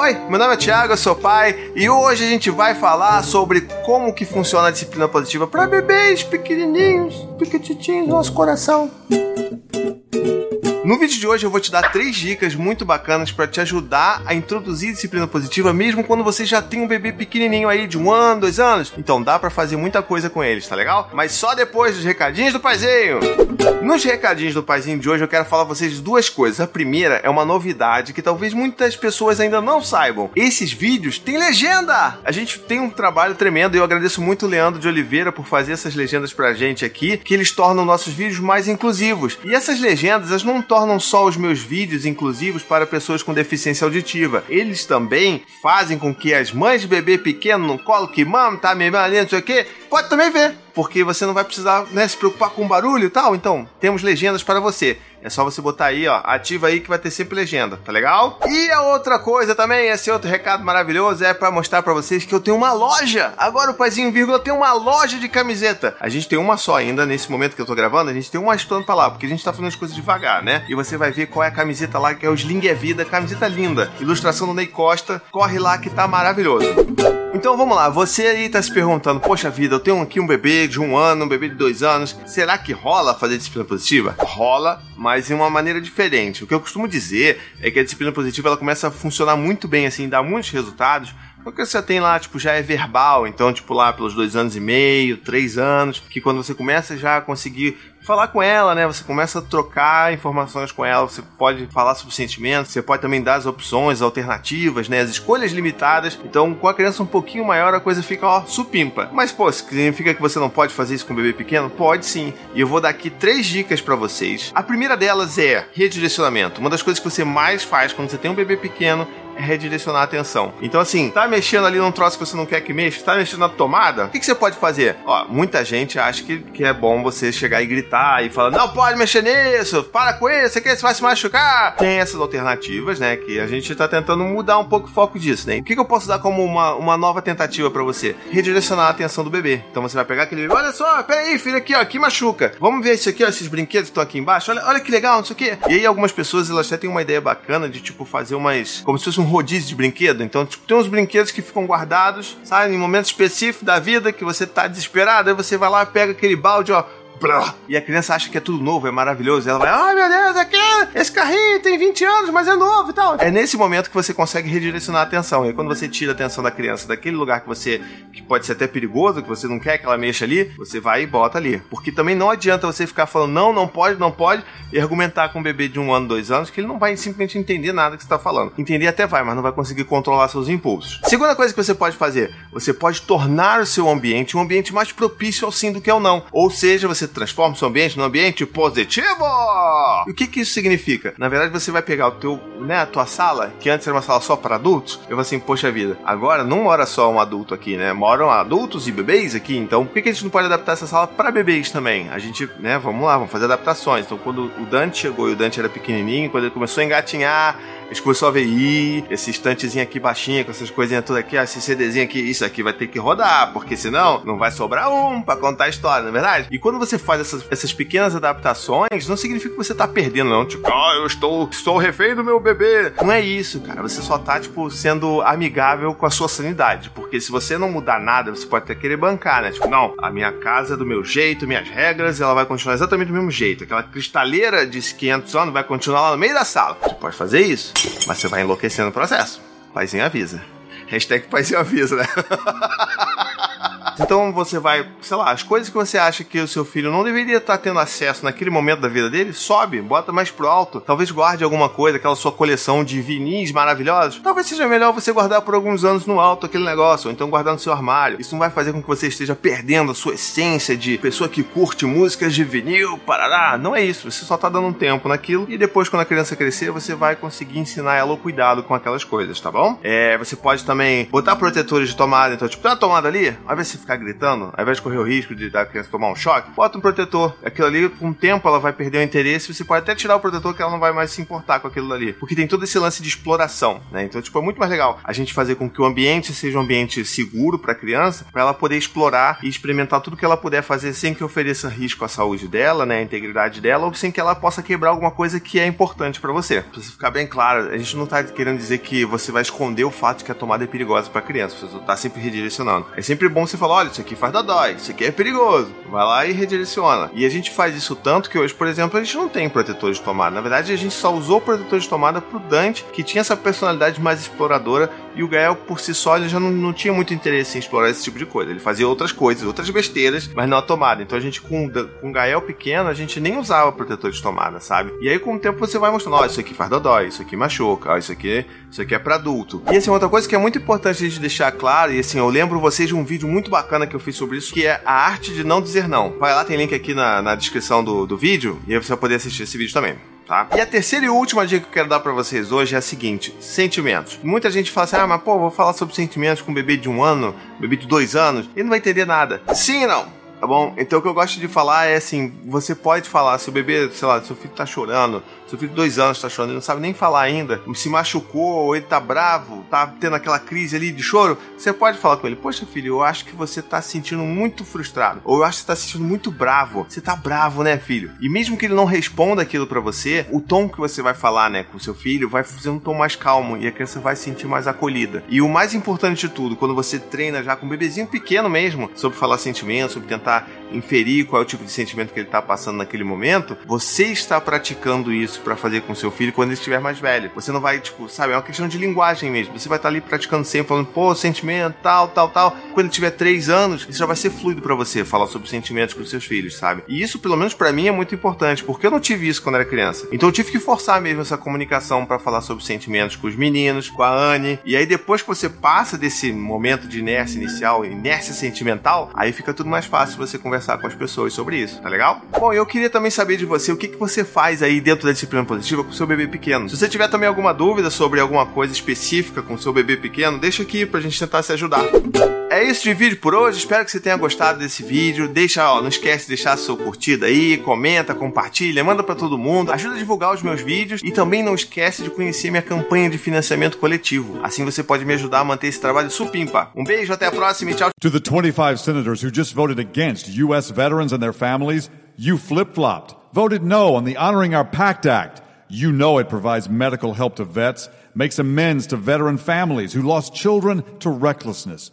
Oi, meu nome é Thiago, eu sou pai e hoje a gente vai falar sobre como que funciona a disciplina positiva para bebês pequenininhos, pequititinhos no nosso coração. No vídeo de hoje eu vou te dar três dicas muito bacanas para te ajudar a introduzir disciplina positiva, mesmo quando você já tem um bebê pequenininho aí de um ano, dois anos. Então dá para fazer muita coisa com eles, tá legal? Mas só depois dos recadinhos do paizinho. Nos recadinhos do paizinho de hoje eu quero falar pra vocês duas coisas. A primeira é uma novidade que talvez muitas pessoas ainda não saibam. Esses vídeos têm legenda. A gente tem um trabalho tremendo e eu agradeço muito o Leandro de Oliveira por fazer essas legendas pra gente aqui, que eles tornam nossos vídeos mais inclusivos. E essas legendas, elas não tornam tornam só os meus vídeos inclusivos para pessoas com deficiência auditiva. Eles também fazem com que as mães de bebê pequeno no colo que mama, tá me não sei o que, pode também ver. Porque você não vai precisar né, se preocupar com barulho e tal. Então, temos legendas para você. É só você botar aí, ó, ativa aí que vai ter sempre legenda, tá legal? E a outra coisa também, esse outro recado maravilhoso é para mostrar para vocês que eu tenho uma loja. Agora o Paizinho Vírgula tem uma loja de camiseta. A gente tem uma só ainda nesse momento que eu tô gravando, a gente tem uma estando pra lá, porque a gente tá fazendo as coisas devagar, né? E você vai ver qual é a camiseta lá, que é o Sling é Vida, camiseta linda. Ilustração do Ney Costa. Corre lá que tá maravilhoso. Então vamos lá, você aí tá se perguntando, poxa vida, eu tenho aqui um bebê de um ano, um bebê de dois anos, será que rola fazer disciplina positiva? Rola, mas em uma maneira diferente. O que eu costumo dizer é que a disciplina positiva ela começa a funcionar muito bem, assim, dá muitos resultados, porque você tem lá, tipo, já é verbal, então, tipo, lá pelos dois anos e meio, três anos, que quando você começa já a conseguir falar com ela, né? Você começa a trocar informações com ela, você pode falar sobre sentimentos, você pode também dar as opções, alternativas, né? As escolhas limitadas. Então, com a criança um pouquinho maior, a coisa fica, ó, supimpa. Mas, pô, significa que você não pode fazer isso com um bebê pequeno? Pode sim. E eu vou dar aqui três dicas para vocês. A primeira delas é redirecionamento. Uma das coisas que você mais faz quando você tem um bebê pequeno redirecionar a atenção. Então, assim, tá mexendo ali num troço que você não quer que mexa, tá mexendo na tomada, o que, que você pode fazer? Ó, muita gente acha que, que é bom você chegar e gritar e falar, não pode mexer nisso, para com isso, quer, você vai se machucar. Tem essas alternativas, né, que a gente tá tentando mudar um pouco o foco disso, né? O que, que eu posso dar como uma, uma nova tentativa para você? Redirecionar a atenção do bebê. Então você vai pegar aquele bebê, olha só, peraí, filho, aqui, ó, aqui machuca. Vamos ver isso aqui, ó, esses brinquedos que estão aqui embaixo, olha, olha que legal, não sei o quê. E aí algumas pessoas, elas até têm uma ideia bacana de, tipo, fazer umas, como se fosse um rodízio de brinquedo. Então, tipo, tem uns brinquedos que ficam guardados, sabe? Em momentos específicos da vida que você tá desesperado, aí você vai lá, pega aquele balde, ó, e a criança acha que é tudo novo, é maravilhoso. Ela vai, ai meu Deus, aqui, esse carrinho tem 20 anos, mas é novo e tal. É nesse momento que você consegue redirecionar a atenção. E quando você tira a atenção da criança daquele lugar que você, que pode ser até perigoso, que você não quer que ela mexa ali, você vai e bota ali. Porque também não adianta você ficar falando não, não pode, não pode, e argumentar com um bebê de um ano, dois anos, que ele não vai simplesmente entender nada que você está falando. Entender até vai, mas não vai conseguir controlar seus impulsos. Segunda coisa que você pode fazer, você pode tornar o seu ambiente um ambiente mais propício ao sim do que ao não. Ou seja, você transforma o seu ambiente num ambiente positivo. E o que, que isso significa? Na verdade, você vai pegar o teu, né, a tua sala, que antes era uma sala só para adultos, eu vou assim, poxa vida, agora não mora só um adulto aqui, né? Moram adultos e bebês aqui, então por que, a gente não pode adaptar essa sala para bebês também? A gente, né, vamos lá, vamos fazer adaptações. Então, quando o Dante chegou e o Dante era pequenininho, quando ele começou a engatinhar, a gente começou a ver, ih, esse estantezinho aqui baixinho, com essas coisinhas tudo aqui, ó, esse CDzinho aqui, isso aqui vai ter que rodar, porque senão não vai sobrar um para contar a história, não é verdade? E quando você faz essas, essas pequenas adaptações, não significa que você tá perdendo, não. Tipo, ah, eu estou, estou refém do meu bebê. Não é isso, cara. Você só tá, tipo, sendo amigável com a sua sanidade. Porque se você não mudar nada, você pode até querer bancar, né? Tipo, não, a minha casa é do meu jeito, minhas regras, ela vai continuar exatamente do mesmo jeito. Aquela cristaleira de 500 anos vai continuar lá no meio da sala. Você pode fazer isso mas você vai enlouquecer no processo. Paizinho avisa. Hashtag paizinho avisa, né? Então você vai, sei lá, as coisas que você acha que o seu filho não deveria estar tendo acesso naquele momento da vida dele, sobe, bota mais pro alto. Talvez guarde alguma coisa, aquela sua coleção de vinis maravilhosos. Talvez seja melhor você guardar por alguns anos no alto aquele negócio, ou então guardar no seu armário. Isso não vai fazer com que você esteja perdendo a sua essência de pessoa que curte músicas de vinil, parará. Não é isso. Você só tá dando um tempo naquilo e depois, quando a criança crescer, você vai conseguir ensinar ela o cuidado com aquelas coisas, tá bom? É, você pode também botar protetores de tomada. Então, tipo, tem uma tomada ali, ao invés de ficar gritando, ao invés de correr o risco de da criança tomar um choque, bota um protetor. Aquilo ali, com o tempo, ela vai perder o interesse. Você pode até tirar o protetor que ela não vai mais se importar com aquilo ali. Porque tem todo esse lance de exploração, né? Então, tipo, é muito mais legal a gente fazer com que o ambiente seja um ambiente seguro para a criança, para ela poder explorar e experimentar tudo que ela puder fazer sem que ofereça risco à saúde dela, né, a integridade dela, ou sem que ela possa quebrar alguma coisa que é importante para você. Pra você ficar bem claro, a gente não tá querendo dizer que você vai esconder o fato de que a tomada é perigosa para criança, você tá sempre redirecionando. É sempre bom você falar, olha, isso aqui faz dodói, isso aqui é perigoso. Vai lá e redireciona. E a gente faz isso tanto que hoje, por exemplo, a gente não tem protetor de tomada. Na verdade, a gente só usou protetor de tomada pro Dante, que tinha essa personalidade mais exploradora, e o Gael, por si só, ele já não, não tinha muito interesse em explorar esse tipo de coisa. Ele fazia outras coisas, outras besteiras, mas não a tomada. Então a gente, com, com o Gael pequeno, a gente nem usava protetor de tomada, sabe? E aí, com o tempo, você vai mostrando, ó, oh, isso aqui faz dodói, isso aqui machuca, ó, isso aqui, isso aqui é para adulto. E assim, outra coisa que é muito importante a gente deixar claro, e assim, eu lembro vocês de um vídeo muito bacana que eu fiz sobre isso, que é a arte de não dizer não. Vai lá, tem link aqui na, na descrição do, do vídeo, e aí você vai poder assistir esse vídeo também. Tá? E a terceira e última dica que eu quero dar para vocês hoje é a seguinte: sentimentos. Muita gente fala assim, ah, mas pô, vou falar sobre sentimentos com um bebê de um ano, um bebê de dois anos, ele não vai entender nada. Sim, não. Tá bom? Então o que eu gosto de falar é assim: você pode falar, se o bebê, sei lá, seu filho tá chorando, seu filho de dois anos tá chorando, ele não sabe nem falar ainda, se machucou, ou ele tá bravo, tá tendo aquela crise ali de choro, você pode falar com ele: Poxa, filho, eu acho que você tá se sentindo muito frustrado, ou eu acho que você tá se sentindo muito bravo. Você tá bravo, né, filho? E mesmo que ele não responda aquilo para você, o tom que você vai falar, né, com seu filho vai fazer um tom mais calmo e a criança vai se sentir mais acolhida. E o mais importante de tudo, quando você treina já com um bebezinho pequeno mesmo, sobre falar sentimentos, sobre tentar tentar inferir qual é o tipo de sentimento que ele está passando naquele momento, você está praticando isso para fazer com seu filho quando ele estiver mais velho. Você não vai, tipo, sabe, é uma questão de linguagem mesmo. Você vai estar tá ali praticando sempre, falando, pô, sentimento, tal, tal, tal. Quando ele tiver três anos, isso já vai ser fluido para você, falar sobre sentimentos com seus filhos, sabe? E isso, pelo menos para mim, é muito importante, porque eu não tive isso quando era criança. Então eu tive que forçar mesmo essa comunicação para falar sobre sentimentos com os meninos, com a Anne. E aí depois que você passa desse momento de inércia inicial, inércia sentimental, aí fica tudo mais fácil você conversar com as pessoas sobre isso, tá legal? Bom, eu queria também saber de você o que, que você faz aí dentro da disciplina positiva com seu bebê pequeno. Se você tiver também alguma dúvida sobre alguma coisa específica com seu bebê pequeno, deixa aqui pra gente tentar se ajudar. É isso de vídeo por hoje, espero que você tenha gostado desse vídeo. Deixa, ó, não esquece de deixar sua curtida aí, comenta, compartilha, manda para todo mundo, ajuda a divulgar os meus vídeos e também não esquece de conhecer minha campanha de financiamento coletivo. Assim você pode me ajudar a manter esse trabalho supimpa. Um beijo, até a próxima e tchau. To the 25 senators who just voted against US veterans and their families, you flip-flopped. Voted no on the Honoring Our Pact Act. You know it provides medical help to vets, makes amends to veteran families who lost children to recklessness.